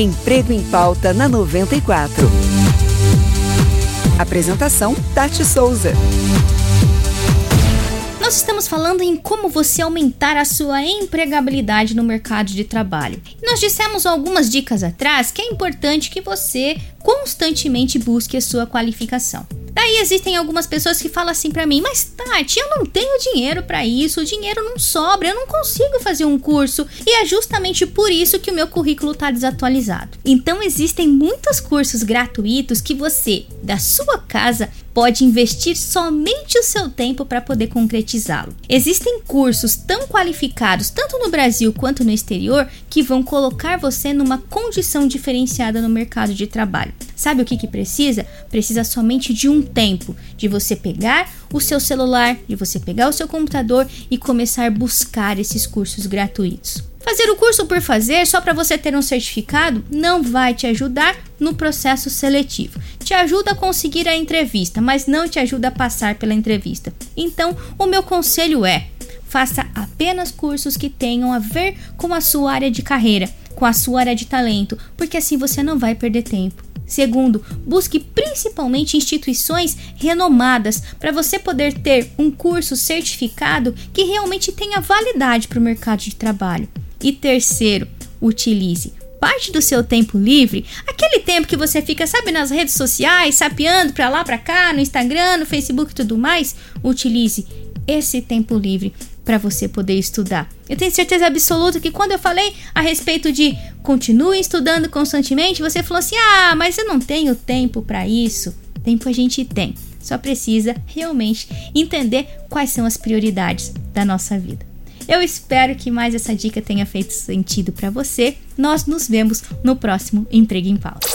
Emprego em Pauta na 94. Apresentação: Tati Souza. Nós estamos falando em como você aumentar a sua empregabilidade no mercado de trabalho. Nós dissemos algumas dicas atrás que é importante que você constantemente busque a sua qualificação. Daí existem algumas pessoas que falam assim para mim: "Mas Tati, eu não tenho dinheiro para isso, o dinheiro não sobra, eu não consigo fazer um curso". E é justamente por isso que o meu currículo tá desatualizado. Então existem muitos cursos gratuitos que você, da sua casa, pode investir somente o seu tempo para poder concretizá-lo. Existem cursos tão qualificados, tanto no Brasil quanto no exterior, que vão colocar você numa condição diferenciada no mercado de trabalho. Sabe o que, que precisa? Precisa somente de um tempo, de você pegar o seu celular, de você pegar o seu computador e começar a buscar esses cursos gratuitos. Fazer o curso por fazer só para você ter um certificado não vai te ajudar no processo seletivo. Te ajuda a conseguir a entrevista, mas não te ajuda a passar pela entrevista. Então, o meu conselho é: faça apenas cursos que tenham a ver com a sua área de carreira, com a sua área de talento, porque assim você não vai perder tempo. Segundo, busque principalmente instituições renomadas para você poder ter um curso certificado que realmente tenha validade para o mercado de trabalho. E terceiro, utilize parte do seu tempo livre, aquele tempo que você fica, sabe, nas redes sociais, sapeando para lá, para cá, no Instagram, no Facebook e tudo mais, utilize esse tempo livre para você poder estudar. Eu tenho certeza absoluta que quando eu falei a respeito de continue estudando constantemente, você falou assim: "Ah, mas eu não tenho tempo para isso". Tempo a gente tem. Só precisa realmente entender quais são as prioridades da nossa vida. Eu espero que mais essa dica tenha feito sentido para você. Nós nos vemos no próximo Emprego em Pauta.